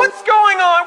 What's going on?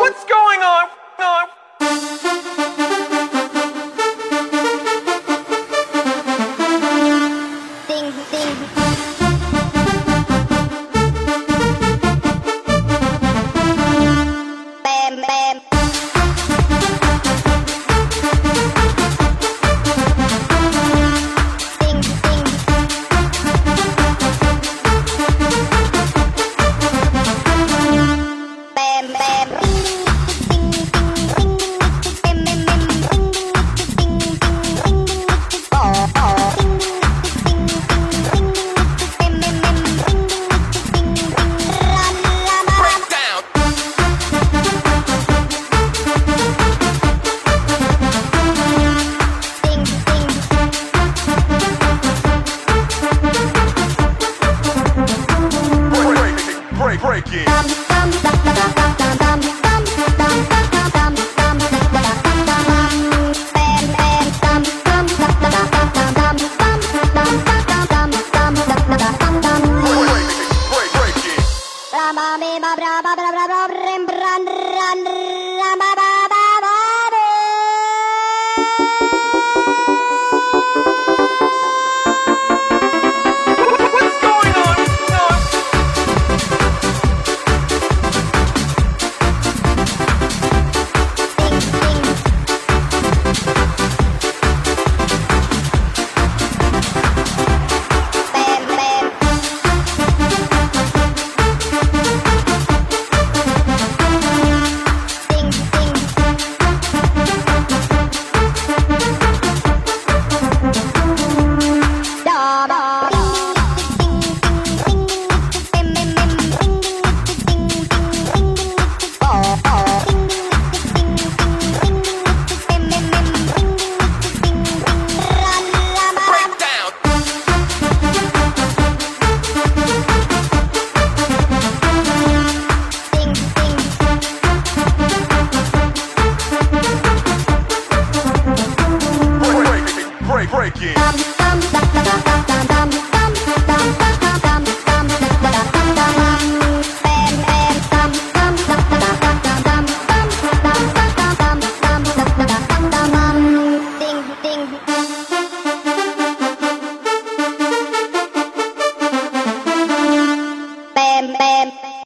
What's going on? on?